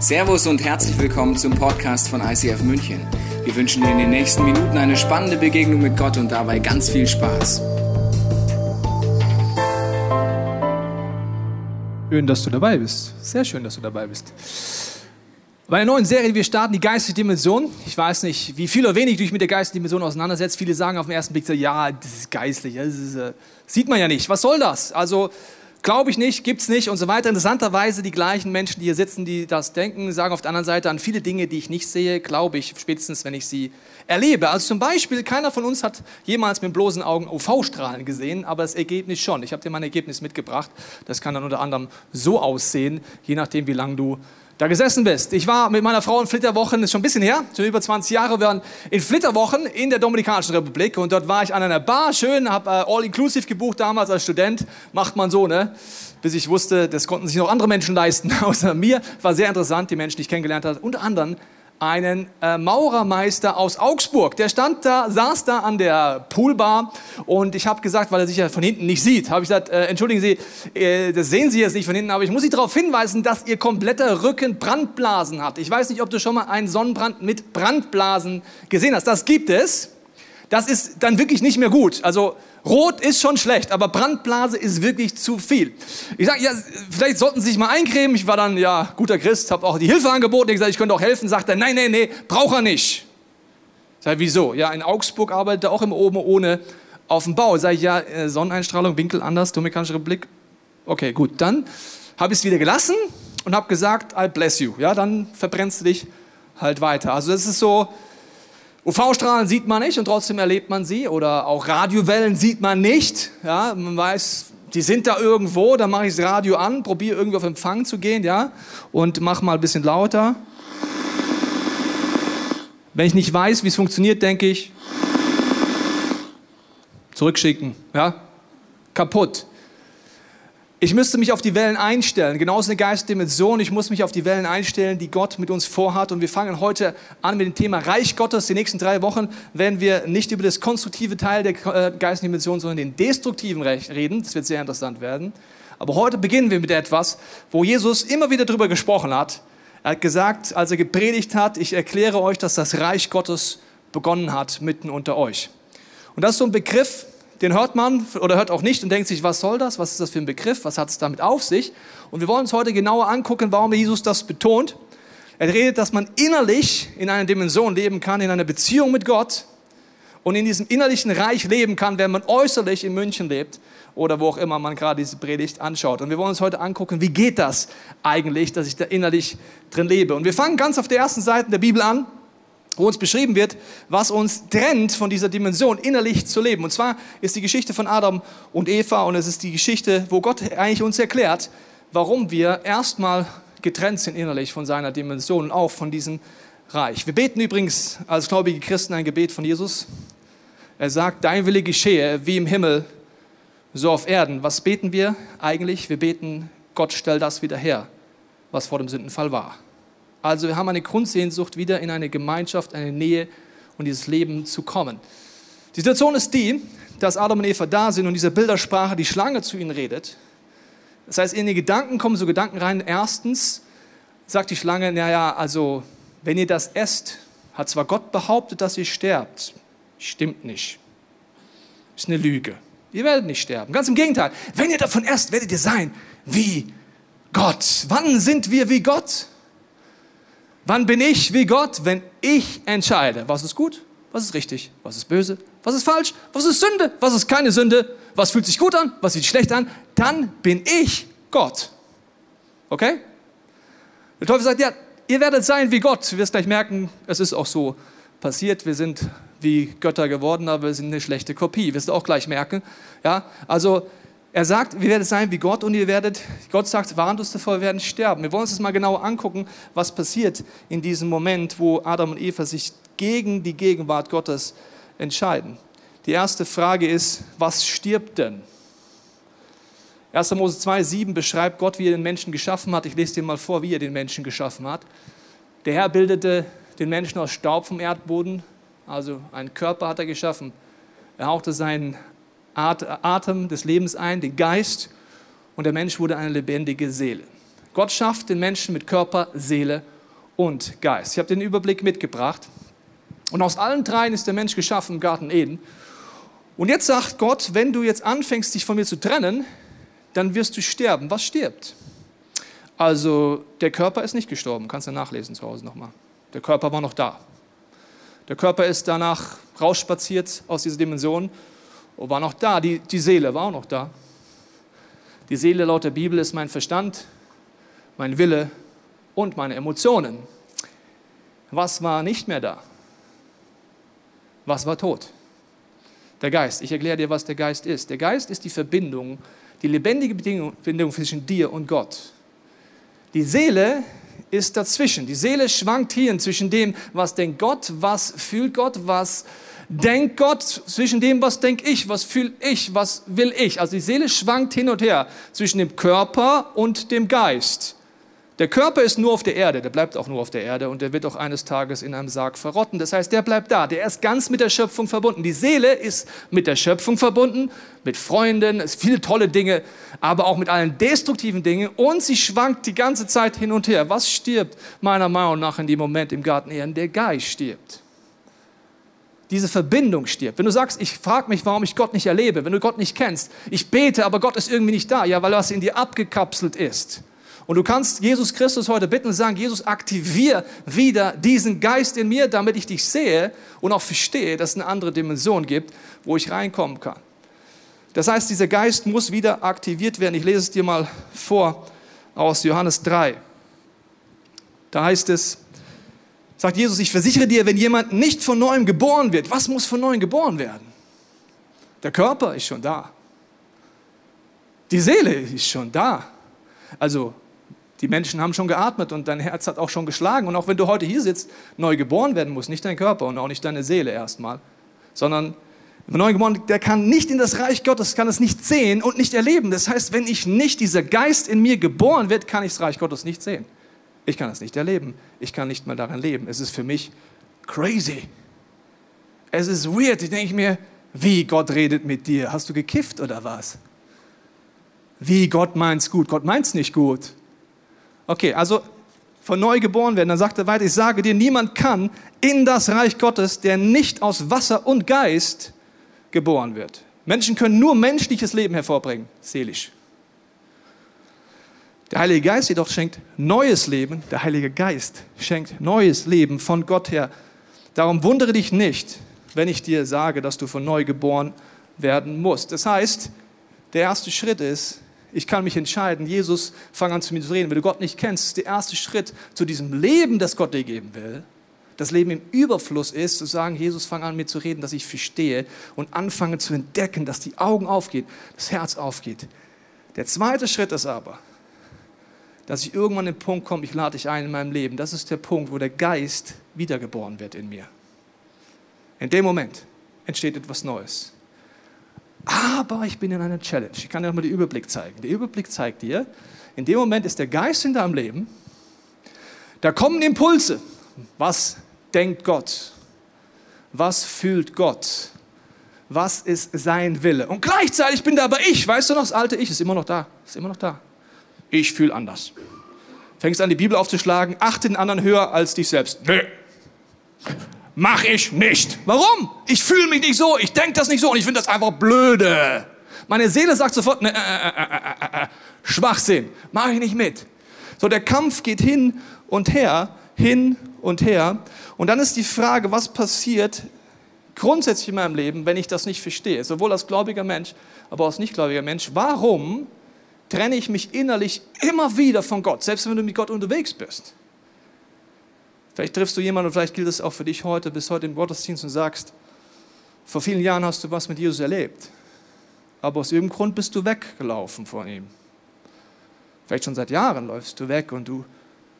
Servus und herzlich willkommen zum Podcast von ICF München. Wir wünschen dir in den nächsten Minuten eine spannende Begegnung mit Gott und dabei ganz viel Spaß. Schön, dass du dabei bist. Sehr schön, dass du dabei bist. Bei der neuen Serie, wir starten, die geistige Dimension. Ich weiß nicht, wie viel oder wenig du dich mit der geistigen Dimension auseinandersetzt. Viele sagen auf den ersten Blick ja, das ist geistlich. Das ist, äh, sieht man ja nicht. Was soll das? Also, glaube ich nicht, gibt es nicht und so weiter. Interessanterweise die gleichen Menschen, die hier sitzen, die das denken, sagen auf der anderen Seite an viele Dinge, die ich nicht sehe, glaube ich, spätestens wenn ich sie erlebe. Also zum Beispiel, keiner von uns hat jemals mit bloßen Augen UV-Strahlen gesehen, aber das Ergebnis schon. Ich habe dir mein Ergebnis mitgebracht. Das kann dann unter anderem so aussehen, je nachdem, wie lange du da gesessen bist. Ich war mit meiner Frau in Flitterwochen, ist schon ein bisschen her, schon über 20 Jahre, wir waren in Flitterwochen in der Dominikanischen Republik und dort war ich an einer Bar, schön, habe äh, All-Inclusive gebucht damals als Student, macht man so, ne? Bis ich wusste, das konnten sich noch andere Menschen leisten, außer mir. War sehr interessant, die Menschen, die ich kennengelernt habe, unter anderem einen äh, Maurermeister aus Augsburg. Der stand da, saß da an der Poolbar und ich habe gesagt, weil er sich ja von hinten nicht sieht, habe ich gesagt, äh, entschuldigen Sie, äh, das sehen Sie jetzt nicht von hinten, aber ich muss Sie darauf hinweisen, dass Ihr kompletter Rücken Brandblasen hat. Ich weiß nicht, ob du schon mal einen Sonnenbrand mit Brandblasen gesehen hast. Das gibt es. Das ist dann wirklich nicht mehr gut. Also Rot ist schon schlecht, aber Brandblase ist wirklich zu viel. Ich sage, ja, vielleicht sollten Sie sich mal eincremen. Ich war dann, ja, guter Christ, habe auch die Hilfe angeboten. Ich gesagt, ich könnte auch helfen. Sagt er, nein, nein, nein, braucht er nicht. Ich sage, wieso? Ja, in Augsburg arbeitet er auch immer oben ohne auf dem Bau. Sage ich, ja, äh, Sonneneinstrahlung, Winkel anders, Dominikanische Republik. Okay, gut, dann habe ich es wieder gelassen und habe gesagt, I bless you. Ja, dann verbrennst du dich halt weiter. Also das ist so, UV-Strahlen sieht man nicht und trotzdem erlebt man sie. Oder auch Radiowellen sieht man nicht. Ja, man weiß, die sind da irgendwo, dann mache ich das Radio an, probiere irgendwie auf Empfang zu gehen, ja, und mache mal ein bisschen lauter. Wenn ich nicht weiß, wie es funktioniert, denke ich, zurückschicken, ja, kaputt. Ich müsste mich auf die Wellen einstellen, genauso eine Geistdimension. Ich muss mich auf die Wellen einstellen, die Gott mit uns vorhat. Und wir fangen heute an mit dem Thema Reich Gottes. Die nächsten drei Wochen werden wir nicht über das konstruktive Teil der äh, Geistdimension, sondern den destruktiven reden. Das wird sehr interessant werden. Aber heute beginnen wir mit etwas, wo Jesus immer wieder darüber gesprochen hat. Er hat gesagt, als er gepredigt hat, ich erkläre euch, dass das Reich Gottes begonnen hat mitten unter euch. Und das ist so ein Begriff, den hört man oder hört auch nicht und denkt sich, was soll das? Was ist das für ein Begriff? Was hat es damit auf sich? Und wir wollen uns heute genauer angucken, warum Jesus das betont. Er redet, dass man innerlich in einer Dimension leben kann, in einer Beziehung mit Gott und in diesem innerlichen Reich leben kann, wenn man äußerlich in München lebt oder wo auch immer man gerade diese Predigt anschaut. Und wir wollen uns heute angucken, wie geht das eigentlich, dass ich da innerlich drin lebe. Und wir fangen ganz auf der ersten Seite der Bibel an wo uns beschrieben wird, was uns trennt von dieser Dimension, innerlich zu leben. Und zwar ist die Geschichte von Adam und Eva und es ist die Geschichte, wo Gott eigentlich uns erklärt, warum wir erstmal getrennt sind innerlich von seiner Dimension und auch von diesem Reich. Wir beten übrigens als gläubige Christen ein Gebet von Jesus. Er sagt, dein Wille geschehe wie im Himmel, so auf Erden. Was beten wir eigentlich? Wir beten, Gott stell das wieder her, was vor dem Sündenfall war. Also wir haben eine Grundsehnsucht, wieder in eine Gemeinschaft, eine Nähe und dieses Leben zu kommen. Die Situation ist die, dass Adam und Eva da sind und diese Bildersprache die Schlange zu ihnen redet. Das heißt, in die Gedanken kommen so Gedanken rein. Erstens sagt die Schlange, naja, also wenn ihr das esst, hat zwar Gott behauptet, dass ihr sterbt. Stimmt nicht. Ist eine Lüge. Ihr werdet nicht sterben. Ganz im Gegenteil. Wenn ihr davon esst, werdet ihr sein wie Gott. Wann sind wir wie Gott? Wann bin ich wie Gott, wenn ich entscheide, was ist gut, was ist richtig, was ist böse, was ist falsch, was ist Sünde, was ist keine Sünde, was fühlt sich gut an, was fühlt sich schlecht an, dann bin ich Gott. Okay? Der Teufel sagt, ja, ihr werdet sein wie Gott. Du wirst gleich merken, es ist auch so passiert. Wir sind wie Götter geworden, aber wir sind eine schlechte Kopie. Wirst du auch gleich merken. Ja, also er sagt, wir werden sein wie Gott und ihr werdet, Gott sagt, warnt uns davor, wir werden sterben. Wir wollen uns das mal genauer angucken, was passiert in diesem Moment, wo Adam und Eva sich gegen die Gegenwart Gottes entscheiden. Die erste Frage ist, was stirbt denn? 1. Mose 2,7 beschreibt Gott, wie er den Menschen geschaffen hat. Ich lese dir mal vor, wie er den Menschen geschaffen hat. Der Herr bildete den Menschen aus Staub vom Erdboden, also einen Körper hat er geschaffen. Er hauchte seinen Atem des Lebens ein, den Geist, und der Mensch wurde eine lebendige Seele. Gott schafft den Menschen mit Körper, Seele und Geist. Ich habe den Überblick mitgebracht. Und aus allen dreien ist der Mensch geschaffen im Garten Eden. Und jetzt sagt Gott, wenn du jetzt anfängst, dich von mir zu trennen, dann wirst du sterben. Was stirbt? Also der Körper ist nicht gestorben, kannst du nachlesen zu Hause nochmal. Der Körper war noch da. Der Körper ist danach rausspaziert aus dieser Dimension und war noch da. Die, die Seele war auch noch da. Die Seele laut der Bibel ist mein Verstand, mein Wille und meine Emotionen. Was war nicht mehr da? Was war tot? Der Geist. Ich erkläre dir, was der Geist ist. Der Geist ist die Verbindung, die lebendige Verbindung zwischen dir und Gott. Die Seele ist dazwischen. Die Seele schwankt hier zwischen dem, was denkt Gott, was fühlt Gott, was denkt Gott, zwischen dem, was denke ich, was fühle ich, was will ich. Also die Seele schwankt hin und her zwischen dem Körper und dem Geist. Der Körper ist nur auf der Erde, der bleibt auch nur auf der Erde und der wird auch eines Tages in einem Sarg verrotten. Das heißt, der bleibt da, der ist ganz mit der Schöpfung verbunden. Die Seele ist mit der Schöpfung verbunden, mit Freunden, es viele tolle Dinge, aber auch mit allen destruktiven Dingen und sie schwankt die ganze Zeit hin und her. Was stirbt meiner Meinung nach in dem Moment im Garten Eden? Der Geist stirbt. Diese Verbindung stirbt. Wenn du sagst, ich frage mich, warum ich Gott nicht erlebe, wenn du Gott nicht kennst, ich bete, aber Gott ist irgendwie nicht da, ja, weil was in dir abgekapselt ist. Und du kannst Jesus Christus heute bitten und sagen, Jesus, aktivier wieder diesen Geist in mir, damit ich dich sehe und auch verstehe, dass es eine andere Dimension gibt, wo ich reinkommen kann. Das heißt, dieser Geist muss wieder aktiviert werden. Ich lese es dir mal vor aus Johannes 3. Da heißt es, sagt Jesus, ich versichere dir, wenn jemand nicht von neuem geboren wird, was muss von neuem geboren werden? Der Körper ist schon da. Die Seele ist schon da. Also die Menschen haben schon geatmet und dein Herz hat auch schon geschlagen. Und auch wenn du heute hier sitzt, neu geboren werden musst, nicht dein Körper und auch nicht deine Seele erstmal, sondern neu geboren, der kann nicht in das Reich Gottes, kann es nicht sehen und nicht erleben. Das heißt, wenn ich nicht, dieser Geist in mir geboren wird, kann ich das Reich Gottes nicht sehen. Ich kann es nicht erleben. Ich kann nicht mal daran leben. Es ist für mich crazy. Es ist weird. Ich denke mir, wie Gott redet mit dir. Hast du gekifft oder was? Wie Gott meint's gut. Gott meint's nicht gut. Okay, also von neu geboren werden. Dann sagt er weiter, ich sage dir, niemand kann in das Reich Gottes, der nicht aus Wasser und Geist geboren wird. Menschen können nur menschliches Leben hervorbringen, seelisch. Der Heilige Geist jedoch schenkt neues Leben. Der Heilige Geist schenkt neues Leben von Gott her. Darum wundere dich nicht, wenn ich dir sage, dass du von neu geboren werden musst. Das heißt, der erste Schritt ist, ich kann mich entscheiden, Jesus, fang an zu mir zu reden. Wenn du Gott nicht kennst, ist der erste Schritt zu diesem Leben, das Gott dir geben will. Das Leben im Überfluss ist, zu sagen, Jesus, fang an, mir zu reden, dass ich verstehe und anfange zu entdecken, dass die Augen aufgehen, das Herz aufgeht. Der zweite Schritt ist aber, dass ich irgendwann an den Punkt komme, ich lade dich ein in meinem Leben. Das ist der Punkt, wo der Geist wiedergeboren wird in mir. In dem Moment entsteht etwas Neues. Aber ich bin in einer Challenge. Ich kann dir nochmal den Überblick zeigen. Der Überblick zeigt dir, in dem Moment ist der Geist in deinem Leben, da kommen Impulse. Was denkt Gott? Was fühlt Gott? Was ist sein Wille? Und gleichzeitig bin da aber ich, weißt du noch, das alte Ich ist immer noch da, ist immer noch da. Ich fühle anders. Fängst an, die Bibel aufzuschlagen, achte den anderen höher als dich selbst. Nö. Mach ich nicht. Warum? Ich fühle mich nicht so, ich denke das nicht so und ich finde das einfach blöde. Meine Seele sagt sofort, ne, äh, äh, äh, Schwachsinn, mache ich nicht mit. So, der Kampf geht hin und her, hin und her. Und dann ist die Frage, was passiert grundsätzlich in meinem Leben, wenn ich das nicht verstehe, sowohl als gläubiger Mensch, aber als nichtgläubiger Mensch. Warum trenne ich mich innerlich immer wieder von Gott, selbst wenn du mit Gott unterwegs bist? Vielleicht triffst du jemanden und vielleicht gilt es auch für dich heute, bis heute im Gottesdienst und sagst, vor vielen Jahren hast du was mit Jesus erlebt, aber aus irgendeinem Grund bist du weggelaufen von ihm. Vielleicht schon seit Jahren läufst du weg und du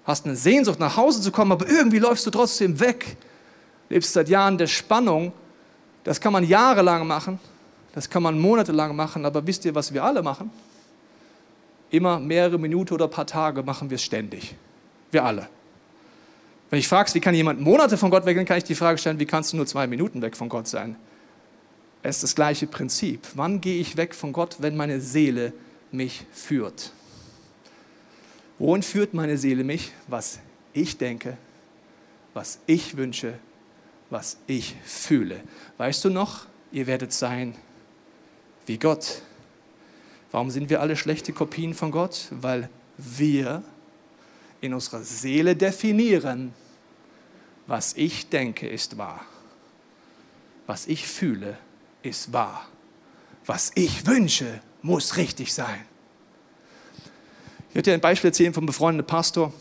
hast eine Sehnsucht, nach Hause zu kommen, aber irgendwie läufst du trotzdem weg. Lebst seit Jahren der Spannung. Das kann man jahrelang machen, das kann man monatelang machen, aber wisst ihr, was wir alle machen? Immer mehrere Minuten oder paar Tage machen wir es ständig. Wir alle. Wenn ich fragst, wie kann jemand Monate von Gott weg sein, kann ich die Frage stellen, wie kannst du nur zwei Minuten weg von Gott sein? Es ist das gleiche Prinzip. Wann gehe ich weg von Gott, wenn meine Seele mich führt? Wohin führt meine Seele mich? Was ich denke, was ich wünsche, was ich fühle. Weißt du noch, ihr werdet sein wie Gott. Warum sind wir alle schlechte Kopien von Gott? Weil wir in unserer Seele definieren, was ich denke, ist wahr. Was ich fühle, ist wahr. Was ich wünsche, muss richtig sein. Ich werde dir ein Beispiel erzählen vom befreundeten Pastor.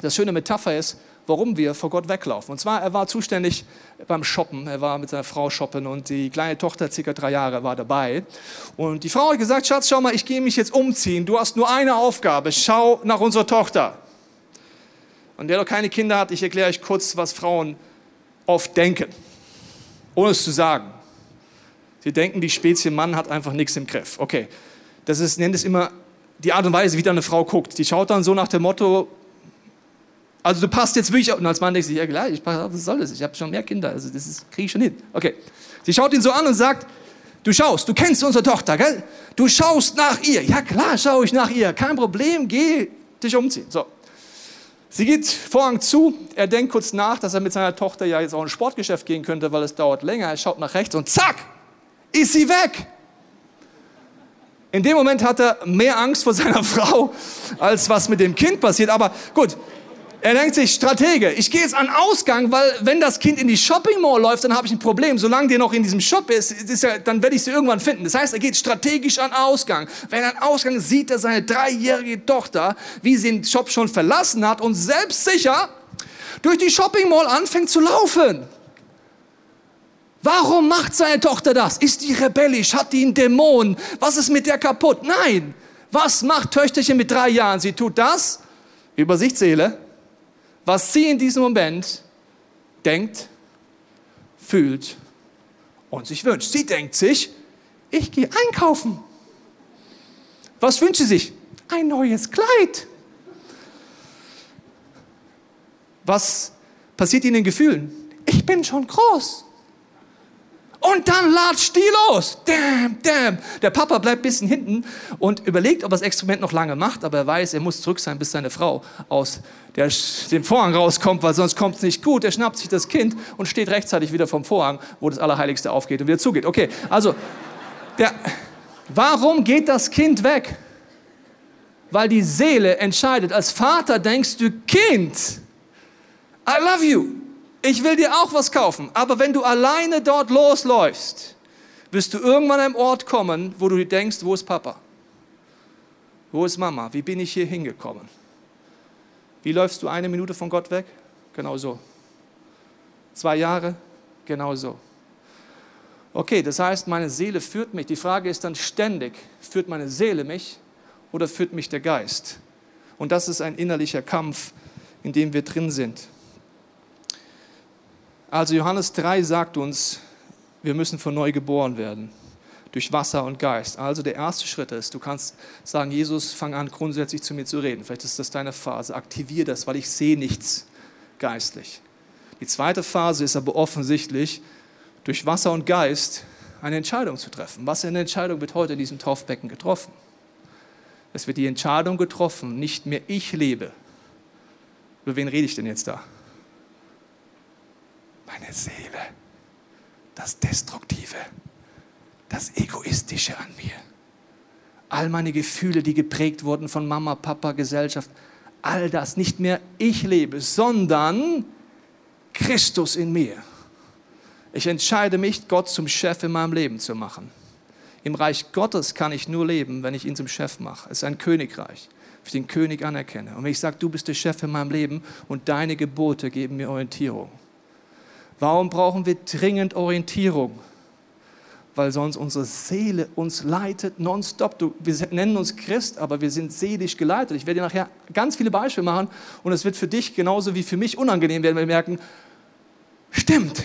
Das schöne Metapher ist, warum wir vor Gott weglaufen. Und zwar, er war zuständig beim Shoppen. Er war mit seiner Frau shoppen und die kleine Tochter, circa drei Jahre, war dabei. Und die Frau hat gesagt, Schatz, schau mal, ich gehe mich jetzt umziehen. Du hast nur eine Aufgabe. Schau nach unserer Tochter. Und der noch keine Kinder hat, ich erkläre euch kurz, was Frauen oft denken, ohne es zu sagen. Sie denken, die Spezie Mann hat einfach nichts im Griff. Okay, das ist, nennt es immer die Art und Weise, wie da eine Frau guckt. Die schaut dann so nach dem Motto, also du passt jetzt wirklich, und als Mann denkst du, ja klar, ich passe, was soll das? Ich habe schon mehr Kinder, also das kriege ich schon hin. Okay, sie schaut ihn so an und sagt, du schaust, du kennst unsere Tochter, gell? Du schaust nach ihr. Ja klar, schaue ich nach ihr, kein Problem, geh dich umziehen. So. Sie geht Vorhang zu, er denkt kurz nach, dass er mit seiner Tochter ja jetzt auch in ein Sportgeschäft gehen könnte, weil es dauert länger. Er schaut nach rechts und zack, ist sie weg. In dem Moment hat er mehr Angst vor seiner Frau, als was mit dem Kind passiert. Aber gut, er denkt sich, Stratege, ich gehe jetzt an Ausgang, weil wenn das Kind in die Shopping Mall läuft, dann habe ich ein Problem. Solange der noch in diesem Shop ist, ist ja, dann werde ich sie irgendwann finden. Das heißt, er geht strategisch an Ausgang. Wenn er an Ausgang sieht er seine dreijährige Tochter, wie sie den Shop schon verlassen hat und selbstsicher durch die Shopping Mall anfängt zu laufen. Warum macht seine Tochter das? Ist die rebellisch? Hat die einen Dämon? Was ist mit der kaputt? Nein. Was macht Töchterchen mit drei Jahren? Sie tut das, Übersichtsseele, was sie in diesem Moment denkt, fühlt und sich wünscht. Sie denkt sich, ich gehe einkaufen. Was wünscht sie sich? Ein neues Kleid. Was passiert in den Gefühlen? Ich bin schon groß. Und dann latscht die los. Damn, damn. Der Papa bleibt ein bisschen hinten und überlegt, ob er das Experiment noch lange macht, aber er weiß, er muss zurück sein, bis seine Frau aus der, dem Vorhang rauskommt, weil sonst kommt es nicht gut. Er schnappt sich das Kind und steht rechtzeitig wieder vom Vorhang, wo das Allerheiligste aufgeht und wieder zugeht. Okay, also, der, warum geht das Kind weg? Weil die Seele entscheidet. Als Vater denkst du, Kind, I love you ich will dir auch was kaufen. Aber wenn du alleine dort losläufst, wirst du irgendwann an einem Ort kommen, wo du denkst, wo ist Papa? Wo ist Mama? Wie bin ich hier hingekommen? Wie läufst du eine Minute von Gott weg? Genau so. Zwei Jahre? Genau so. Okay, das heißt, meine Seele führt mich. Die Frage ist dann ständig, führt meine Seele mich oder führt mich der Geist? Und das ist ein innerlicher Kampf, in dem wir drin sind. Also Johannes 3 sagt uns, wir müssen von neu geboren werden durch Wasser und Geist. Also der erste Schritt ist, du kannst sagen, Jesus, fang an grundsätzlich zu mir zu reden. Vielleicht ist das deine Phase. Aktivier das, weil ich sehe nichts geistlich. Die zweite Phase ist aber offensichtlich, durch Wasser und Geist eine Entscheidung zu treffen. Was für eine Entscheidung wird heute in diesem Taufbecken getroffen? Es wird die Entscheidung getroffen, nicht mehr ich lebe. Über wen rede ich denn jetzt da? Meine Seele, das Destruktive, das Egoistische an mir. All meine Gefühle, die geprägt wurden von Mama, Papa, Gesellschaft, all das, nicht mehr ich lebe, sondern Christus in mir. Ich entscheide mich, Gott zum Chef in meinem Leben zu machen. Im Reich Gottes kann ich nur leben, wenn ich ihn zum Chef mache. Es ist ein Königreich, wenn ich den König anerkenne. Und wenn ich sage, du bist der Chef in meinem Leben und deine Gebote geben mir Orientierung. Warum brauchen wir dringend Orientierung? Weil sonst unsere Seele uns leitet nonstop. Du, wir nennen uns Christ, aber wir sind seelisch geleitet. Ich werde dir nachher ganz viele Beispiele machen und es wird für dich genauso wie für mich unangenehm werden, wir merken, stimmt,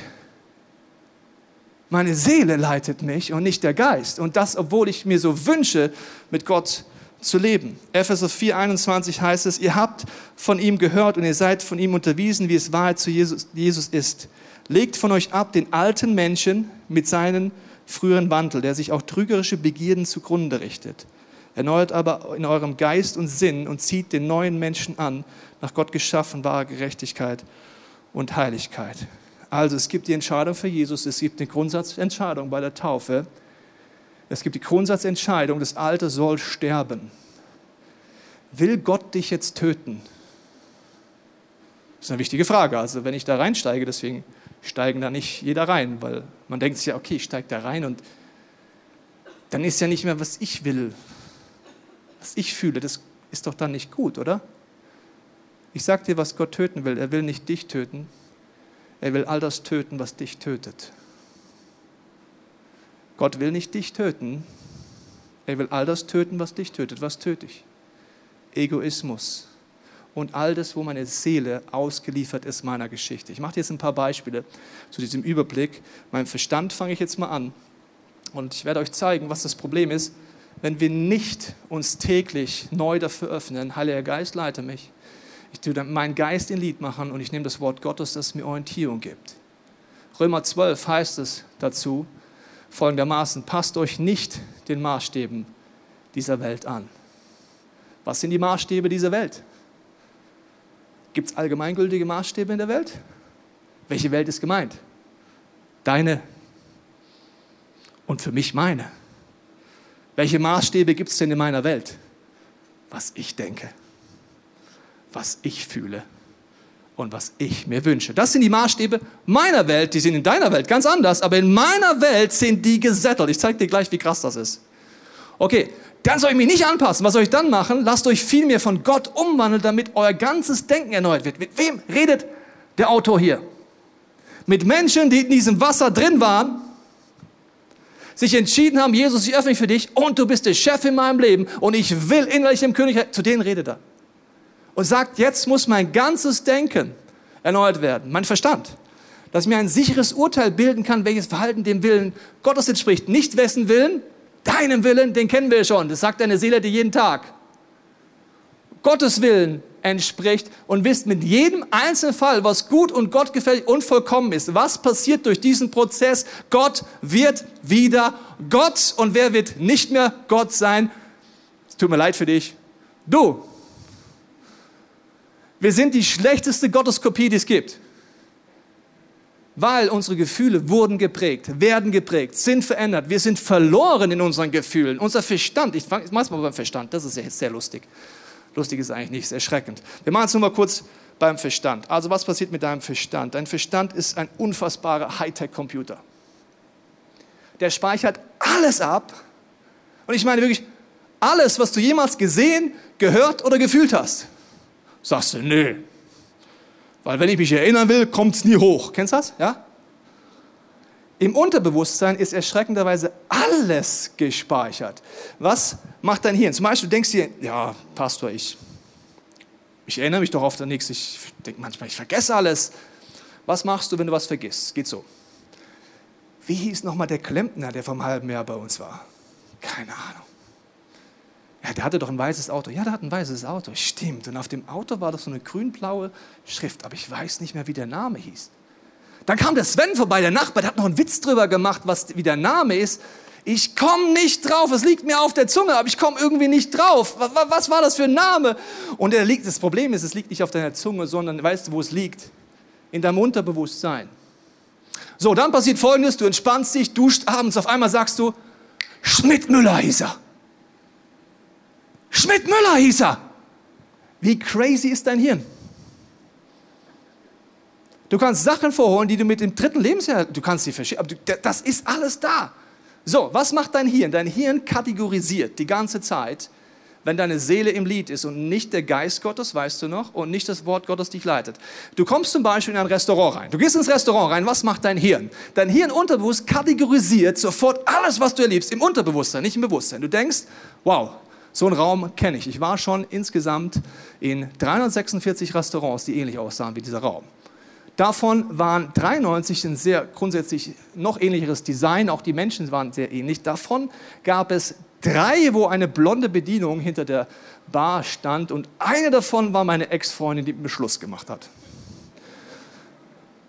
meine Seele leitet mich und nicht der Geist. Und das, obwohl ich mir so wünsche, mit Gott zu leben. Epheser 4,21 heißt es, ihr habt von ihm gehört und ihr seid von ihm unterwiesen, wie es Wahrheit zu Jesus, Jesus ist. Legt von euch ab den alten Menschen mit seinen früheren Wandel, der sich auch trügerische Begierden zugrunde richtet. Erneuert aber in eurem Geist und Sinn und zieht den neuen Menschen an, nach Gott geschaffen, wahre Gerechtigkeit und Heiligkeit. Also es gibt die Entscheidung für Jesus, es gibt eine Grundsatzentscheidung bei der Taufe. Es gibt die Grundsatzentscheidung, das Alte soll sterben. Will Gott dich jetzt töten? Das ist eine wichtige Frage. Also wenn ich da reinsteige, deswegen steigen da nicht jeder rein, weil man denkt sich ja, okay, ich steige da rein und dann ist ja nicht mehr, was ich will, was ich fühle. Das ist doch dann nicht gut, oder? Ich sage dir, was Gott töten will. Er will nicht dich töten. Er will all das töten, was dich tötet. Gott will nicht dich töten. Er will all das töten, was dich tötet. Was töte ich? Egoismus, und all das, wo meine Seele ausgeliefert ist meiner Geschichte. Ich mache dir jetzt ein paar Beispiele zu diesem Überblick. Mein Verstand fange ich jetzt mal an und ich werde euch zeigen, was das Problem ist, wenn wir nicht uns täglich neu dafür öffnen. Heiliger Geist, leite mich. Ich tue meinen Geist in Lied machen und ich nehme das Wort Gottes, das mir Orientierung gibt. Römer 12 heißt es dazu folgendermaßen, passt euch nicht den Maßstäben dieser Welt an. Was sind die Maßstäbe dieser Welt? Gibt es allgemeingültige Maßstäbe in der Welt? Welche Welt ist gemeint? Deine und für mich meine. Welche Maßstäbe gibt es denn in meiner Welt? Was ich denke, was ich fühle und was ich mir wünsche. Das sind die Maßstäbe meiner Welt, die sind in deiner Welt ganz anders, aber in meiner Welt sind die gesettelt. Ich zeige dir gleich, wie krass das ist. Okay, dann soll ich mich nicht anpassen. Was soll ich dann machen? Lasst euch vielmehr von Gott umwandeln, damit euer ganzes Denken erneuert wird. Mit wem redet der Autor hier? Mit Menschen, die in diesem Wasser drin waren, sich entschieden haben, Jesus, ich öffne für dich und du bist der Chef in meinem Leben und ich will innerlich im Königreich. Zu denen redet er. Und sagt, jetzt muss mein ganzes Denken erneuert werden, mein Verstand. Dass ich mir ein sicheres Urteil bilden kann, welches Verhalten dem Willen Gottes entspricht. Nicht wessen Willen, Deinem Willen, den kennen wir schon. Das sagt deine Seele dir jeden Tag. Gottes Willen entspricht und wisst mit jedem einzelnen Fall, was gut und Gott gefällt und vollkommen ist. Was passiert durch diesen Prozess? Gott wird wieder Gott und wer wird nicht mehr Gott sein? Es tut mir leid für dich. Du. Wir sind die schlechteste Gotteskopie, die es gibt weil unsere Gefühle wurden geprägt, werden geprägt, sind verändert. Wir sind verloren in unseren Gefühlen. Unser Verstand, ich mache es mal beim Verstand, das ist jetzt sehr lustig. Lustig ist eigentlich nichts, erschreckend. Wir machen es nur mal kurz beim Verstand. Also was passiert mit deinem Verstand? Dein Verstand ist ein unfassbarer Hightech-Computer. Der speichert alles ab. Und ich meine wirklich alles, was du jemals gesehen, gehört oder gefühlt hast. Sagst du, nö, weil wenn ich mich erinnern will, kommt es nie hoch. Kennst du das? Ja? Im Unterbewusstsein ist erschreckenderweise alles gespeichert. Was macht dein Hirn? Zum Beispiel denkst du dir, ja, Pastor, ich, ich erinnere mich doch oft an nichts. Ich denke manchmal, ich vergesse alles. Was machst du, wenn du was vergisst? Geht so. Wie hieß nochmal der Klempner, der vom halben Jahr bei uns war? Keine Ahnung. Ja, der hatte doch ein weißes Auto. Ja, der hat ein weißes Auto. Stimmt. Und auf dem Auto war doch so eine grün-blaue Schrift. Aber ich weiß nicht mehr, wie der Name hieß. Dann kam der Sven vorbei, der Nachbar, der hat noch einen Witz drüber gemacht, was, wie der Name ist. Ich komme nicht drauf. Es liegt mir auf der Zunge, aber ich komme irgendwie nicht drauf. Was, was, war das für ein Name? Und der liegt, das Problem ist, es liegt nicht auf deiner Zunge, sondern weißt du, wo es liegt? In deinem Unterbewusstsein. So, dann passiert Folgendes. Du entspannst dich, duscht abends. Auf einmal sagst du, Schmidt-Müller hieß er. Schmidt-Müller hieß er. Wie crazy ist dein Hirn? Du kannst Sachen vorholen, die du mit dem dritten Lebensjahr, du kannst sie verschieben, aber das ist alles da. So, was macht dein Hirn? Dein Hirn kategorisiert die ganze Zeit, wenn deine Seele im Lied ist und nicht der Geist Gottes, weißt du noch, und nicht das Wort Gottes dich leitet. Du kommst zum Beispiel in ein Restaurant rein. Du gehst ins Restaurant rein, was macht dein Hirn? Dein Hirn unterbewusst kategorisiert sofort alles, was du erlebst, im Unterbewusstsein, nicht im Bewusstsein. Du denkst, wow, so einen Raum kenne ich. Ich war schon insgesamt in 346 Restaurants, die ähnlich aussahen wie dieser Raum. Davon waren 93 ein sehr grundsätzlich noch ähnlicheres Design, auch die Menschen waren sehr ähnlich. Davon gab es drei, wo eine blonde Bedienung hinter der Bar stand und eine davon war meine Ex-Freundin, die einen Beschluss gemacht hat.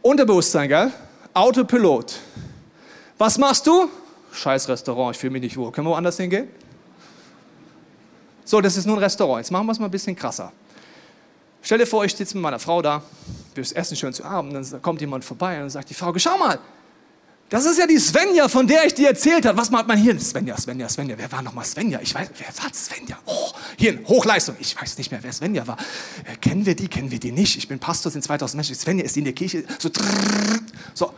Unterbewusstsein, gell? Autopilot. Was machst du? Scheiß Restaurant, ich fühle mich nicht wohl. Können wir woanders hingehen? So, das ist nur ein Restaurant. Jetzt machen wir es mal ein bisschen krasser. Stell dir vor, ich sitze mit meiner Frau da, wir essen schön zu Abend, dann kommt jemand vorbei und sagt die Frau, schau mal, das ist ja die Svenja, von der ich dir erzählt habe. Was macht man hier? Svenja, Svenja, Svenja. Wer war nochmal Svenja? Ich weiß, wer war Svenja? Oh, hier, Hochleistung. Ich weiß nicht mehr, wer Svenja war. Äh, kennen wir die? Kennen wir die nicht? Ich bin Pastor, sind 2000 Menschen. Svenja ist in der Kirche. So, so.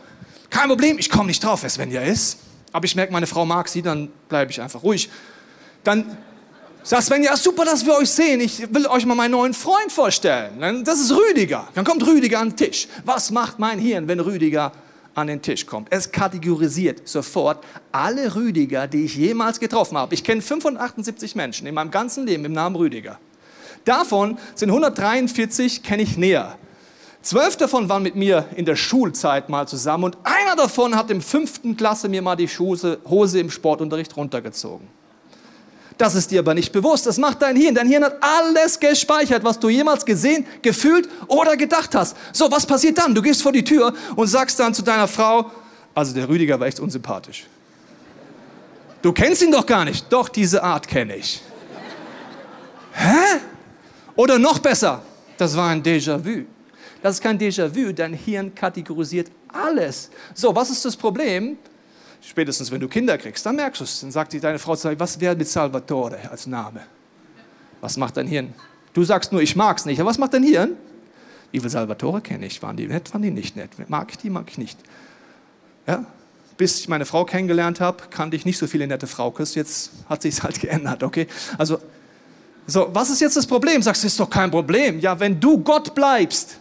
kein Problem, ich komme nicht drauf, wer Svenja ist. Aber ich merke, meine Frau mag sie, dann bleibe ich einfach ruhig. Dann sagt Svenja, super, dass wir euch sehen. Ich will euch mal meinen neuen Freund vorstellen. Das ist Rüdiger. Dann kommt Rüdiger an den Tisch. Was macht mein Hirn, wenn Rüdiger an den Tisch kommt. Es kategorisiert sofort alle Rüdiger, die ich jemals getroffen habe. Ich kenne 578 Menschen in meinem ganzen Leben im Namen Rüdiger. Davon sind 143 kenne ich näher. Zwölf davon waren mit mir in der Schulzeit mal zusammen und einer davon hat im fünften Klasse mir mal die Hose im Sportunterricht runtergezogen. Das ist dir aber nicht bewusst. Das macht dein Hirn. Dein Hirn hat alles gespeichert, was du jemals gesehen, gefühlt oder gedacht hast. So, was passiert dann? Du gehst vor die Tür und sagst dann zu deiner Frau, also der Rüdiger war echt unsympathisch. Du kennst ihn doch gar nicht. Doch, diese Art kenne ich. Hä? Oder noch besser, das war ein Déjà-vu. Das ist kein Déjà-vu, dein Hirn kategorisiert alles. So, was ist das Problem? Spätestens wenn du Kinder kriegst, dann merkst du es. Dann sagt deine Frau, was wäre mit Salvatore als Name? Was macht dein Hirn? Du sagst nur, ich mag es nicht. Aber was macht dein Hirn? Wie viele Salvatore kenne ich? Waren die nett, waren die nicht nett? Mag ich die, mag ich nicht. Ja? Bis ich meine Frau kennengelernt habe, kannte ich nicht so viele nette Fraukes. Jetzt hat sich halt geändert, okay? Also, so, was ist jetzt das Problem? Sagst du, ist doch kein Problem. Ja, wenn du Gott bleibst,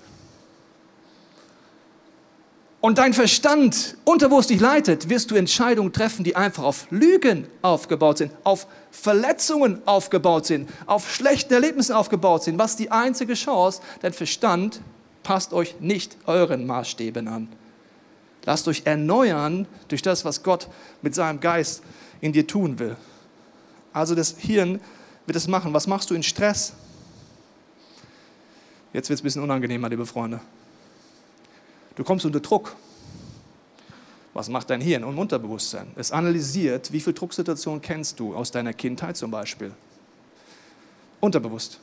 und dein Verstand unterbewusst dich leitet, wirst du Entscheidungen treffen, die einfach auf Lügen aufgebaut sind, auf Verletzungen aufgebaut sind, auf schlechten Erlebnissen aufgebaut sind. Was die einzige Chance? Dein Verstand passt euch nicht euren Maßstäben an. Lasst euch erneuern durch das, was Gott mit seinem Geist in dir tun will. Also das Hirn wird es machen. Was machst du in Stress? Jetzt wird es ein bisschen unangenehmer, liebe Freunde. Du kommst unter Druck. Was macht dein Hirn und Unterbewusstsein? Es analysiert, wie viele Drucksituationen kennst du aus deiner Kindheit zum Beispiel. Unterbewusst.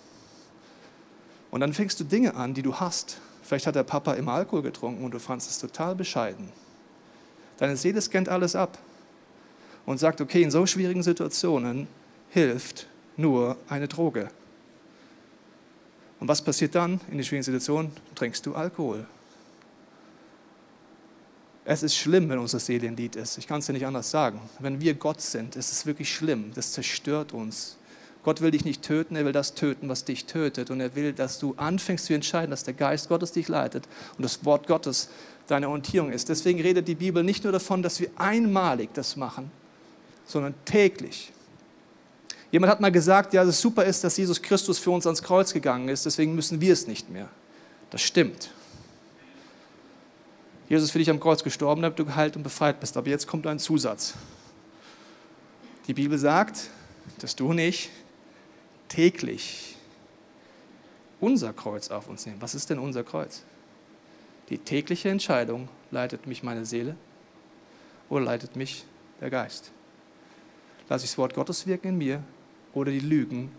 Und dann fängst du Dinge an, die du hast. Vielleicht hat der Papa immer Alkohol getrunken und du fandest es total bescheiden. Deine Seele scannt alles ab und sagt, okay, in so schwierigen Situationen hilft nur eine Droge. Und was passiert dann in der schwierigen Situation? Trinkst du Alkohol. Es ist schlimm, wenn unsere Seele in ist. Ich kann es dir nicht anders sagen. Wenn wir Gott sind, ist es wirklich schlimm. Das zerstört uns. Gott will dich nicht töten, er will das töten, was dich tötet. Und er will, dass du anfängst zu entscheiden, dass der Geist Gottes dich leitet und das Wort Gottes deine Orientierung ist. Deswegen redet die Bibel nicht nur davon, dass wir einmalig das machen, sondern täglich. Jemand hat mal gesagt, ja, das super ist, dass Jesus Christus für uns ans Kreuz gegangen ist, deswegen müssen wir es nicht mehr. Das stimmt. Jesus für dich am Kreuz gestorben, damit du geheilt und befreit bist. Aber jetzt kommt ein Zusatz. Die Bibel sagt, dass du und ich täglich unser Kreuz auf uns nehmen. Was ist denn unser Kreuz? Die tägliche Entscheidung, leitet mich meine Seele oder leitet mich der Geist? Lasse ich das Wort Gottes wirken in mir oder die Lügen,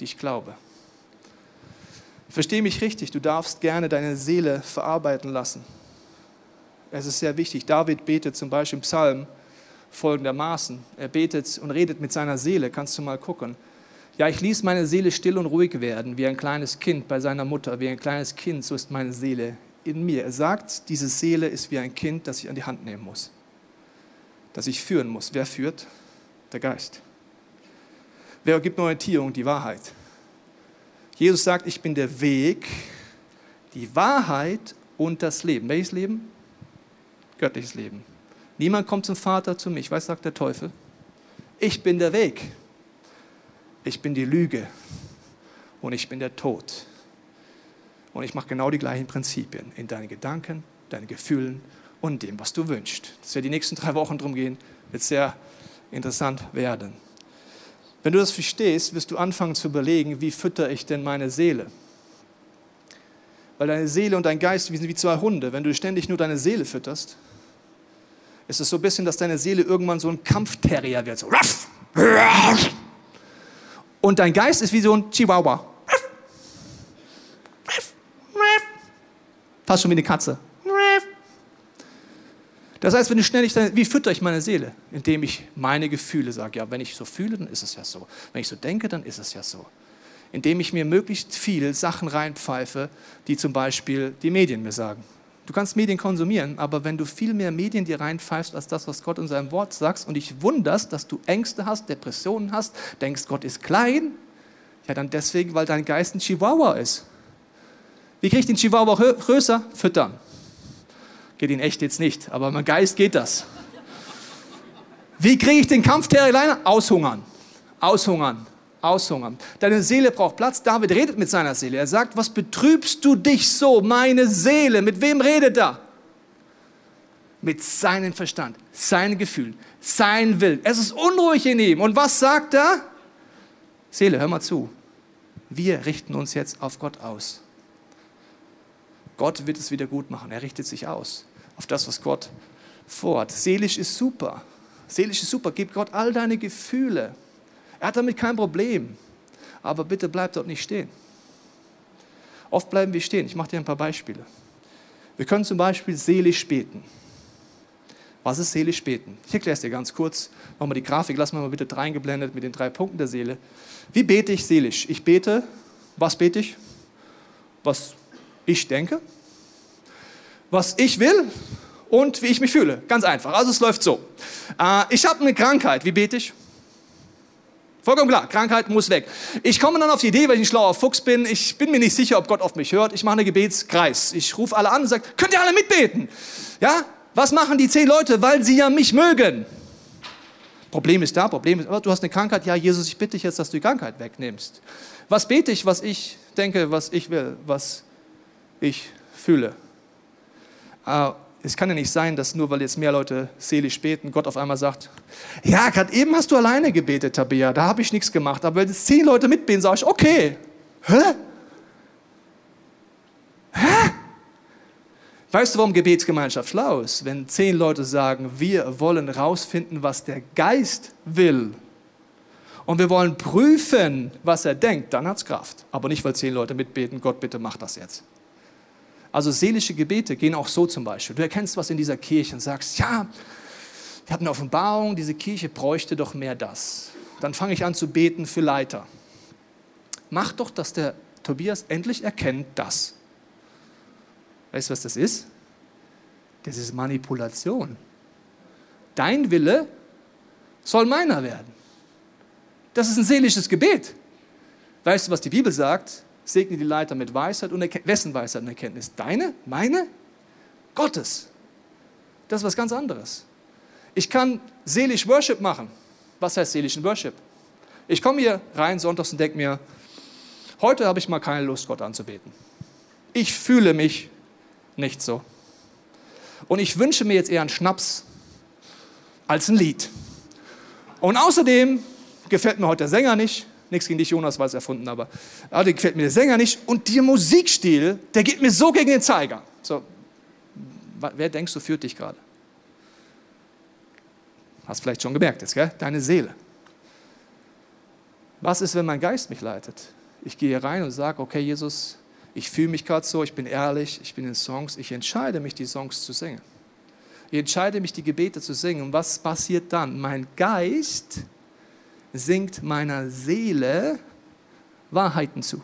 die ich glaube? Verstehe mich richtig, du darfst gerne deine Seele verarbeiten lassen. Es ist sehr wichtig. David betet zum Beispiel im Psalm folgendermaßen. Er betet und redet mit seiner Seele. Kannst du mal gucken. Ja, ich ließ meine Seele still und ruhig werden, wie ein kleines Kind bei seiner Mutter. Wie ein kleines Kind, so ist meine Seele in mir. Er sagt, diese Seele ist wie ein Kind, das ich an die Hand nehmen muss. Das ich führen muss. Wer führt? Der Geist. Wer gibt Orientierung? Die Wahrheit. Jesus sagt, ich bin der Weg, die Wahrheit und das Leben. Welches Leben? Göttliches Leben. Niemand kommt zum Vater zu mich. Was sagt der Teufel? Ich bin der Weg. Ich bin die Lüge. Und ich bin der Tod. Und ich mache genau die gleichen Prinzipien in deinen Gedanken, deinen Gefühlen und dem, was du wünschst. Das wird die nächsten drei Wochen drum gehen, wird sehr interessant werden. Wenn du das verstehst, wirst du anfangen zu überlegen, wie fütter ich denn meine Seele? Weil deine Seele und dein Geist sind wie zwei Hunde. Wenn du ständig nur deine Seele fütterst, ist es so ein bisschen, dass deine Seele irgendwann so ein Kampfterrier wird. So. Und dein Geist ist wie so ein Chihuahua. Fast schon wie eine Katze. Das heißt, wenn du ständig, wie fütter ich meine Seele? Indem ich meine Gefühle sage, ja, wenn ich so fühle, dann ist es ja so. Wenn ich so denke, dann ist es ja so. Indem ich mir möglichst viel Sachen reinpfeife, die zum Beispiel die Medien mir sagen. Du kannst Medien konsumieren, aber wenn du viel mehr Medien dir reinpfeifst als das, was Gott in seinem Wort sagt und dich wunderst, dass du Ängste hast, Depressionen hast, denkst, Gott ist klein, ja dann deswegen, weil dein Geist ein Chihuahua ist. Wie kriege ich den Chihuahua größer? Füttern. Geht in echt jetzt nicht, aber mein Geist geht das. Wie kriege ich den Kampfterrier kleiner? Aushungern. Aushungern. Aushungern. Deine Seele braucht Platz. David redet mit seiner Seele. Er sagt, was betrübst du dich so, meine Seele? Mit wem redet er? Mit seinem Verstand, seinen Gefühlen, sein Willen. Es ist unruhig in ihm. Und was sagt er? Seele, hör mal zu. Wir richten uns jetzt auf Gott aus. Gott wird es wieder gut machen. Er richtet sich aus auf das, was Gott vorhat. Seelisch ist super. Seelisch ist super. Gib Gott all deine Gefühle. Er hat damit kein Problem. Aber bitte bleib dort nicht stehen. Oft bleiben wir stehen. Ich mache dir ein paar Beispiele. Wir können zum Beispiel seelisch beten. Was ist seelisch beten? Ich erkläre es dir ganz kurz. Nochmal die Grafik, lass mal bitte reingeblendet mit den drei Punkten der Seele. Wie bete ich seelisch? Ich bete, was bete ich? Was ich denke, was ich will und wie ich mich fühle. Ganz einfach. Also es läuft so. Äh, ich habe eine Krankheit. Wie bete ich? Vollkommen klar, Krankheit muss weg. Ich komme dann auf die Idee, weil ich ein schlauer Fuchs bin, ich bin mir nicht sicher, ob Gott auf mich hört. Ich mache einen Gebetskreis. Ich rufe alle an und sage, könnt ihr alle mitbeten? Ja? Was machen die zehn Leute? Weil sie ja mich mögen. Problem ist da, Problem ist, du hast eine Krankheit. Ja, Jesus, ich bitte dich jetzt, dass du die Krankheit wegnimmst. Was bete ich, was ich denke, was ich will, was ich fühle? Äh, es kann ja nicht sein, dass nur weil jetzt mehr Leute seelisch beten, Gott auf einmal sagt, ja, gerade eben hast du alleine gebetet, Tabea, da habe ich nichts gemacht, aber wenn jetzt zehn Leute mitbeten, sage ich, okay. Hä? Hä? Weißt du, warum Gebetsgemeinschaft schlau ist? Wenn zehn Leute sagen, wir wollen rausfinden, was der Geist will und wir wollen prüfen, was er denkt, dann hat es Kraft. Aber nicht, weil zehn Leute mitbeten, Gott bitte mach das jetzt. Also seelische Gebete gehen auch so zum Beispiel. Du erkennst was in dieser Kirche und sagst, ja, ich habe eine Offenbarung, diese Kirche bräuchte doch mehr das. Dann fange ich an zu beten für Leiter. Mach doch, dass der Tobias endlich erkennt das. Weißt du, was das ist? Das ist Manipulation. Dein Wille soll meiner werden. Das ist ein seelisches Gebet. Weißt du, was die Bibel sagt? Segne die Leiter mit Weisheit und Erkenntnis. Wessen Weisheit und Erkenntnis? Deine? Meine? Gottes. Das ist was ganz anderes. Ich kann seelisch Worship machen. Was heißt seelischen Worship? Ich komme hier rein sonntags und denke mir, heute habe ich mal keine Lust, Gott anzubeten. Ich fühle mich nicht so. Und ich wünsche mir jetzt eher einen Schnaps als ein Lied. Und außerdem gefällt mir heute der Sänger nicht. Nichts gegen dich, Jonas, war es erfunden, aber ah, der gefällt mir der Sänger nicht. Und der Musikstil, der geht mir so gegen den Zeiger. So, wer denkst du führt dich gerade? Hast vielleicht schon gemerkt jetzt, gell? Deine Seele. Was ist, wenn mein Geist mich leitet? Ich gehe rein und sage, okay, Jesus, ich fühle mich gerade so, ich bin ehrlich, ich bin in Songs, ich entscheide mich, die Songs zu singen. Ich entscheide mich, die Gebete zu singen. Und was passiert dann? Mein Geist singt meiner Seele Wahrheiten zu.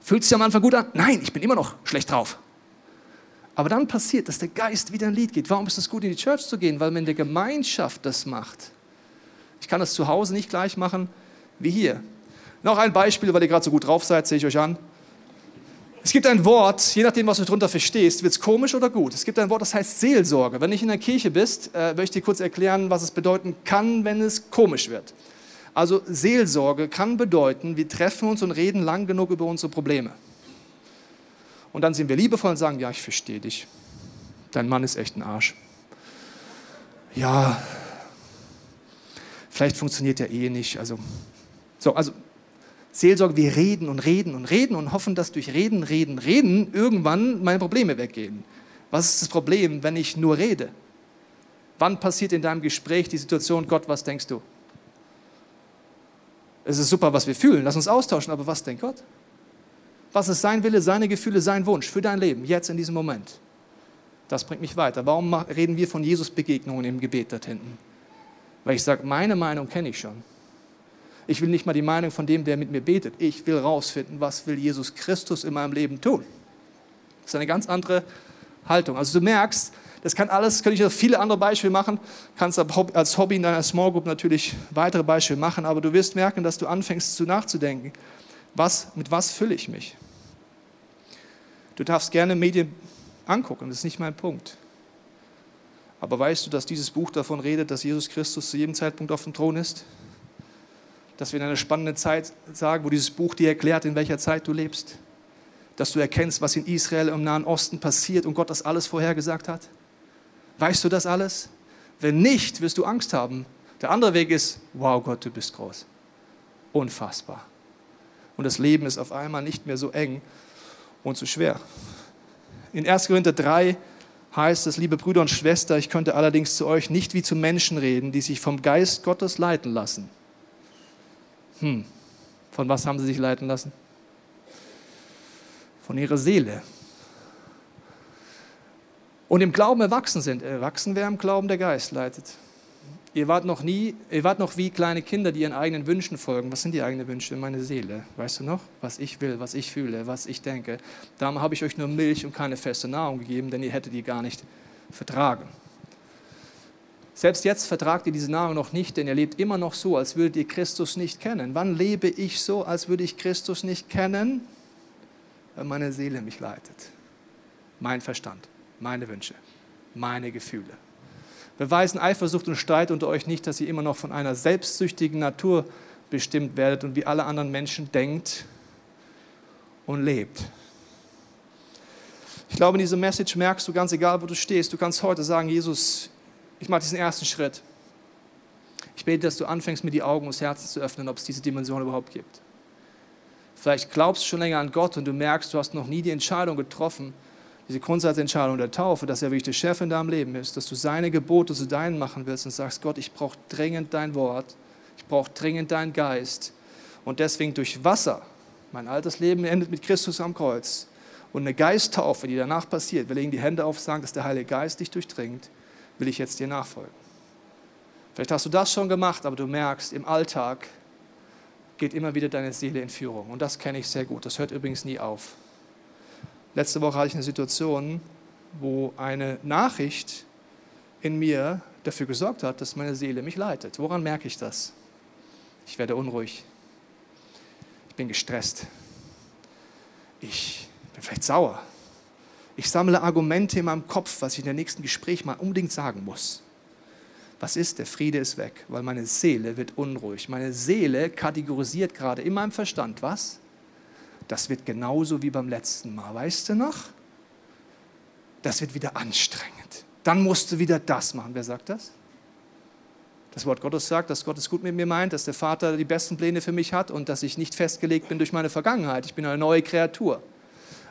Fühlt sich am Anfang gut an? Nein, ich bin immer noch schlecht drauf. Aber dann passiert, dass der Geist wieder ein Lied geht. Warum ist es gut, in die Church zu gehen? Weil man in der Gemeinschaft das macht. Ich kann das zu Hause nicht gleich machen wie hier. Noch ein Beispiel, weil ihr gerade so gut drauf seid, sehe ich euch an. Es gibt ein Wort, je nachdem, was du darunter verstehst, wird es komisch oder gut. Es gibt ein Wort, das heißt Seelsorge. Wenn du in der Kirche bist, äh, möchte ich dir kurz erklären, was es bedeuten kann, wenn es komisch wird. Also Seelsorge kann bedeuten, wir treffen uns und reden lang genug über unsere Probleme. Und dann sind wir liebevoll und sagen, ja, ich verstehe dich. Dein Mann ist echt ein Arsch. Ja, vielleicht funktioniert der Ehe nicht. Also, so, also Seelsorge, wir reden und reden und reden und hoffen, dass durch Reden, Reden, Reden irgendwann meine Probleme weggehen. Was ist das Problem, wenn ich nur rede? Wann passiert in deinem Gespräch die Situation, Gott, was denkst du? Es ist super, was wir fühlen, lass uns austauschen, aber was denkt Gott? Was ist sein Wille, seine Gefühle, sein Wunsch für dein Leben, jetzt in diesem Moment? Das bringt mich weiter. Warum reden wir von Jesus-Begegnungen im Gebet dort hinten? Weil ich sage, meine Meinung kenne ich schon. Ich will nicht mal die Meinung von dem, der mit mir betet. Ich will rausfinden, was will Jesus Christus in meinem Leben tun. Das ist eine ganz andere Haltung. Also du merkst, das kann alles, könnte ich noch viele andere Beispiele machen, kannst als Hobby in deiner Small Group natürlich weitere Beispiele machen, aber du wirst merken, dass du anfängst zu nachzudenken, was, mit was fülle ich mich? Du darfst gerne Medien angucken, das ist nicht mein Punkt. Aber weißt du, dass dieses Buch davon redet, dass Jesus Christus zu jedem Zeitpunkt auf dem Thron ist? Dass wir in einer spannenden Zeit sagen, wo dieses Buch dir erklärt, in welcher Zeit du lebst? Dass du erkennst, was in Israel im Nahen Osten passiert und Gott das alles vorhergesagt hat? Weißt du das alles? Wenn nicht, wirst du Angst haben. Der andere Weg ist, wow Gott, du bist groß. Unfassbar. Und das Leben ist auf einmal nicht mehr so eng und so schwer. In 1. Korinther 3 heißt es, liebe Brüder und Schwestern, ich könnte allerdings zu euch nicht wie zu Menschen reden, die sich vom Geist Gottes leiten lassen. Hm, von was haben sie sich leiten lassen? Von ihrer Seele. Und im Glauben erwachsen sind. Erwachsen wer im Glauben der Geist leitet. Ihr wart noch nie, ihr wart noch wie kleine Kinder, die ihren eigenen Wünschen folgen. Was sind die eigenen Wünsche? Meine Seele. Weißt du noch? Was ich will, was ich fühle, was ich denke. Darum habe ich euch nur Milch und keine feste Nahrung gegeben, denn ihr hättet die gar nicht vertragen. Selbst jetzt vertragt ihr diese Nahrung noch nicht, denn ihr lebt immer noch so, als würdet ihr Christus nicht kennen. Wann lebe ich so, als würde ich Christus nicht kennen? Wenn meine Seele mich leitet. Mein Verstand, meine Wünsche, meine Gefühle beweisen Eifersucht und Streit unter euch nicht, dass ihr immer noch von einer selbstsüchtigen Natur bestimmt werdet und wie alle anderen Menschen denkt und lebt. Ich glaube, in dieser Message merkst du ganz egal, wo du stehst, du kannst heute sagen, Jesus, ich mache diesen ersten Schritt. Ich bete, dass du anfängst, mir die Augen und das Herz zu öffnen, ob es diese Dimension überhaupt gibt. Vielleicht glaubst du schon länger an Gott und du merkst, du hast noch nie die Entscheidung getroffen, diese Grundsatzentscheidung der Taufe, dass er wirklich der Chef in deinem Leben ist, dass du seine Gebote zu deinen machen willst und sagst, Gott, ich brauche dringend dein Wort, ich brauche dringend deinen Geist und deswegen durch Wasser, mein altes Leben endet mit Christus am Kreuz und eine Geisttaufe, die danach passiert, wir legen die Hände auf, sagen, dass der Heilige Geist dich durchdringt, will ich jetzt dir nachfolgen. Vielleicht hast du das schon gemacht, aber du merkst, im Alltag geht immer wieder deine Seele in Führung und das kenne ich sehr gut, das hört übrigens nie auf. Letzte Woche hatte ich eine Situation, wo eine Nachricht in mir dafür gesorgt hat, dass meine Seele mich leitet. Woran merke ich das? Ich werde unruhig. Ich bin gestresst. Ich bin vielleicht sauer. Ich sammle Argumente in meinem Kopf, was ich in der nächsten Gespräch mal unbedingt sagen muss. Was ist? Der Friede ist weg, weil meine Seele wird unruhig. Meine Seele kategorisiert gerade in meinem Verstand, was? das wird genauso wie beim letzten Mal. Weißt du noch? Das wird wieder anstrengend. Dann musst du wieder das machen. Wer sagt das? Das Wort Gottes sagt, dass Gott es gut mit mir meint, dass der Vater die besten Pläne für mich hat und dass ich nicht festgelegt bin durch meine Vergangenheit. Ich bin eine neue Kreatur.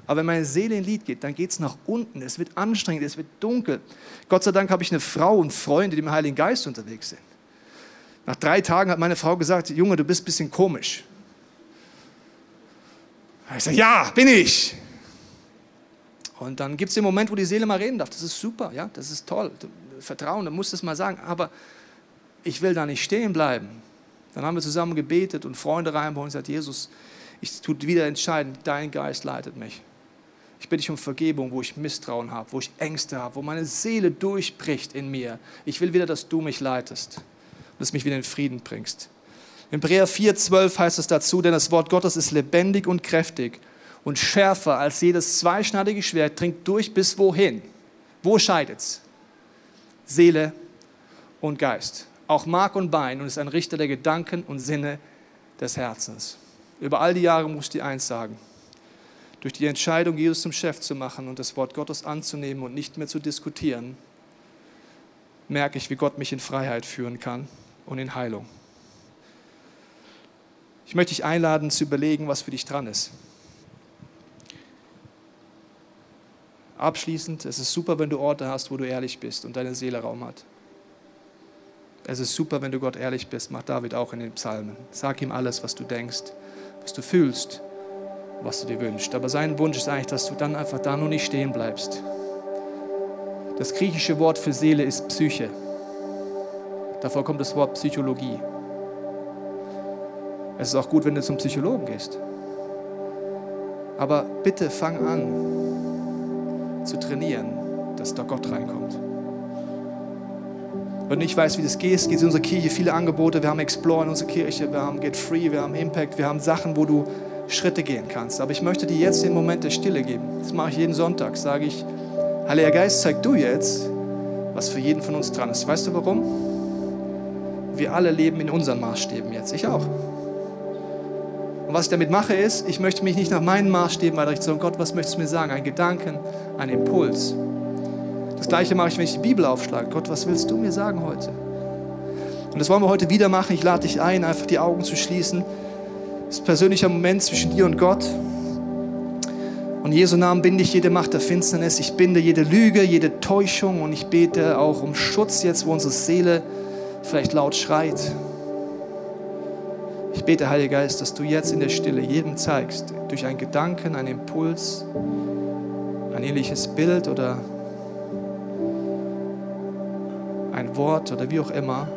Aber wenn meine Seele in Lied geht, dann geht es nach unten. Es wird anstrengend, es wird dunkel. Gott sei Dank habe ich eine Frau und Freunde, die im Heiligen Geist unterwegs sind. Nach drei Tagen hat meine Frau gesagt, Junge, du bist ein bisschen komisch. Ich sage, ja, bin ich. Und dann gibt es den Moment, wo die Seele mal reden darf. Das ist super, ja, das ist toll. Vertrauen, du musst es mal sagen. Aber ich will da nicht stehen bleiben. Dann haben wir zusammen gebetet und Freunde reinbauen und gesagt, Jesus, ich tue wieder entscheiden, dein Geist leitet mich. Ich bitte dich um Vergebung, wo ich Misstrauen habe, wo ich Ängste habe, wo meine Seele durchbricht in mir. Ich will wieder, dass du mich leitest und dass du mich wieder in Frieden bringst. In Hebräer 4,12 heißt es dazu, denn das Wort Gottes ist lebendig und kräftig und schärfer als jedes zweischneidige Schwert, dringt durch bis wohin? Wo scheidet es? Seele und Geist. Auch Mark und Bein und ist ein Richter der Gedanken und Sinne des Herzens. Über all die Jahre muss ich eins sagen. Durch die Entscheidung, Jesus zum Chef zu machen und das Wort Gottes anzunehmen und nicht mehr zu diskutieren, merke ich, wie Gott mich in Freiheit führen kann und in Heilung. Ich möchte dich einladen zu überlegen, was für dich dran ist. Abschließend, es ist super, wenn du Orte hast, wo du ehrlich bist und deine Seele Raum hat. Es ist super, wenn du Gott ehrlich bist, macht David auch in den Psalmen. Sag ihm alles, was du denkst, was du fühlst, was du dir wünschst. Aber sein Wunsch ist eigentlich, dass du dann einfach da nur nicht stehen bleibst. Das griechische Wort für Seele ist Psyche. Davor kommt das Wort Psychologie. Es ist auch gut, wenn du zum Psychologen gehst. Aber bitte fang an zu trainieren, dass da Gott reinkommt. Wenn du nicht weißt, wie das geht, es in unserer Kirche viele Angebote. Wir haben Explore in unserer Kirche, wir haben Get Free, wir haben Impact, wir haben Sachen, wo du Schritte gehen kannst. Aber ich möchte dir jetzt den Moment der Stille geben. Das mache ich jeden Sonntag. Sage ich, Heiliger Geist, zeig du jetzt, was für jeden von uns dran ist. Weißt du warum? Wir alle leben in unseren Maßstäben jetzt. Ich auch. Und was ich damit mache, ist, ich möchte mich nicht nach meinen Maßstäben weiter richten, sondern Gott, was möchtest du mir sagen? Ein Gedanken, ein Impuls. Das gleiche mache ich, wenn ich die Bibel aufschlage. Gott, was willst du mir sagen heute? Und das wollen wir heute wieder machen. Ich lade dich ein, einfach die Augen zu schließen. Das ist ein persönlicher Moment zwischen dir und Gott. Und Jesu Namen binde ich jede Macht der Finsternis. Ich binde jede Lüge, jede Täuschung. Und ich bete auch um Schutz jetzt, wo unsere Seele vielleicht laut schreit. Ich bete, Heiliger Geist, dass du jetzt in der Stille jedem zeigst, durch einen Gedanken, einen Impuls, ein ähnliches Bild oder ein Wort oder wie auch immer,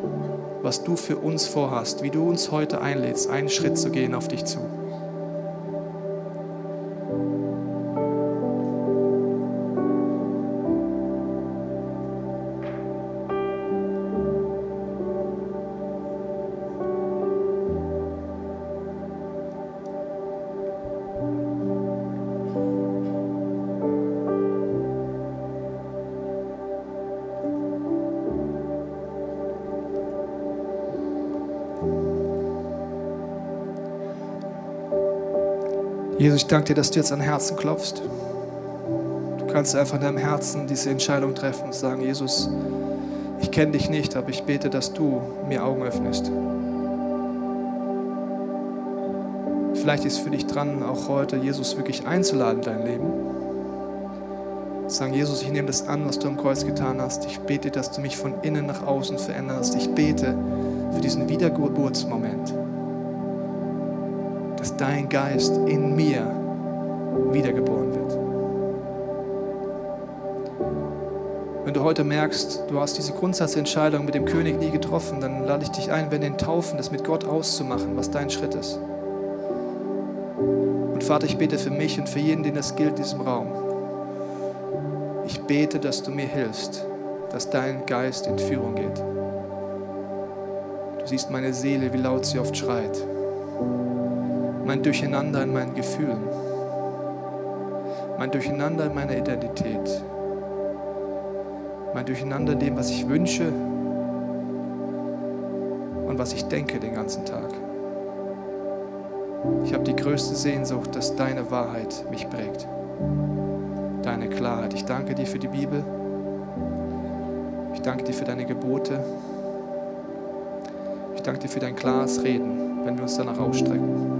was du für uns vorhast, wie du uns heute einlädst, einen Schritt zu gehen auf dich zu. Jesus, ich danke dir, dass du jetzt an Herzen klopfst. Du kannst einfach in deinem Herzen diese Entscheidung treffen und sagen, Jesus, ich kenne dich nicht, aber ich bete, dass du mir Augen öffnest. Vielleicht ist für dich dran, auch heute Jesus wirklich einzuladen in dein Leben. Sagen, Jesus, ich nehme das an, was du am Kreuz getan hast. Ich bete, dass du mich von innen nach außen veränderst. Ich bete für diesen Wiedergeburtsmoment dein Geist in mir wiedergeboren wird. Wenn du heute merkst, du hast diese Grundsatzentscheidung mit dem König nie getroffen, dann lade ich dich ein, wenn den Taufen, das mit Gott auszumachen, was dein Schritt ist. Und Vater, ich bete für mich und für jeden, den das gilt in diesem Raum. Ich bete, dass du mir hilfst, dass dein Geist in Führung geht. Du siehst meine Seele, wie laut sie oft schreit mein Durcheinander in meinen Gefühlen, mein Durcheinander in meiner Identität, mein Durcheinander in dem, was ich wünsche und was ich denke den ganzen Tag. Ich habe die größte Sehnsucht, dass deine Wahrheit mich prägt, deine Klarheit. Ich danke dir für die Bibel. Ich danke dir für deine Gebote. Ich danke dir für dein klares Reden, wenn wir uns danach ausstrecken.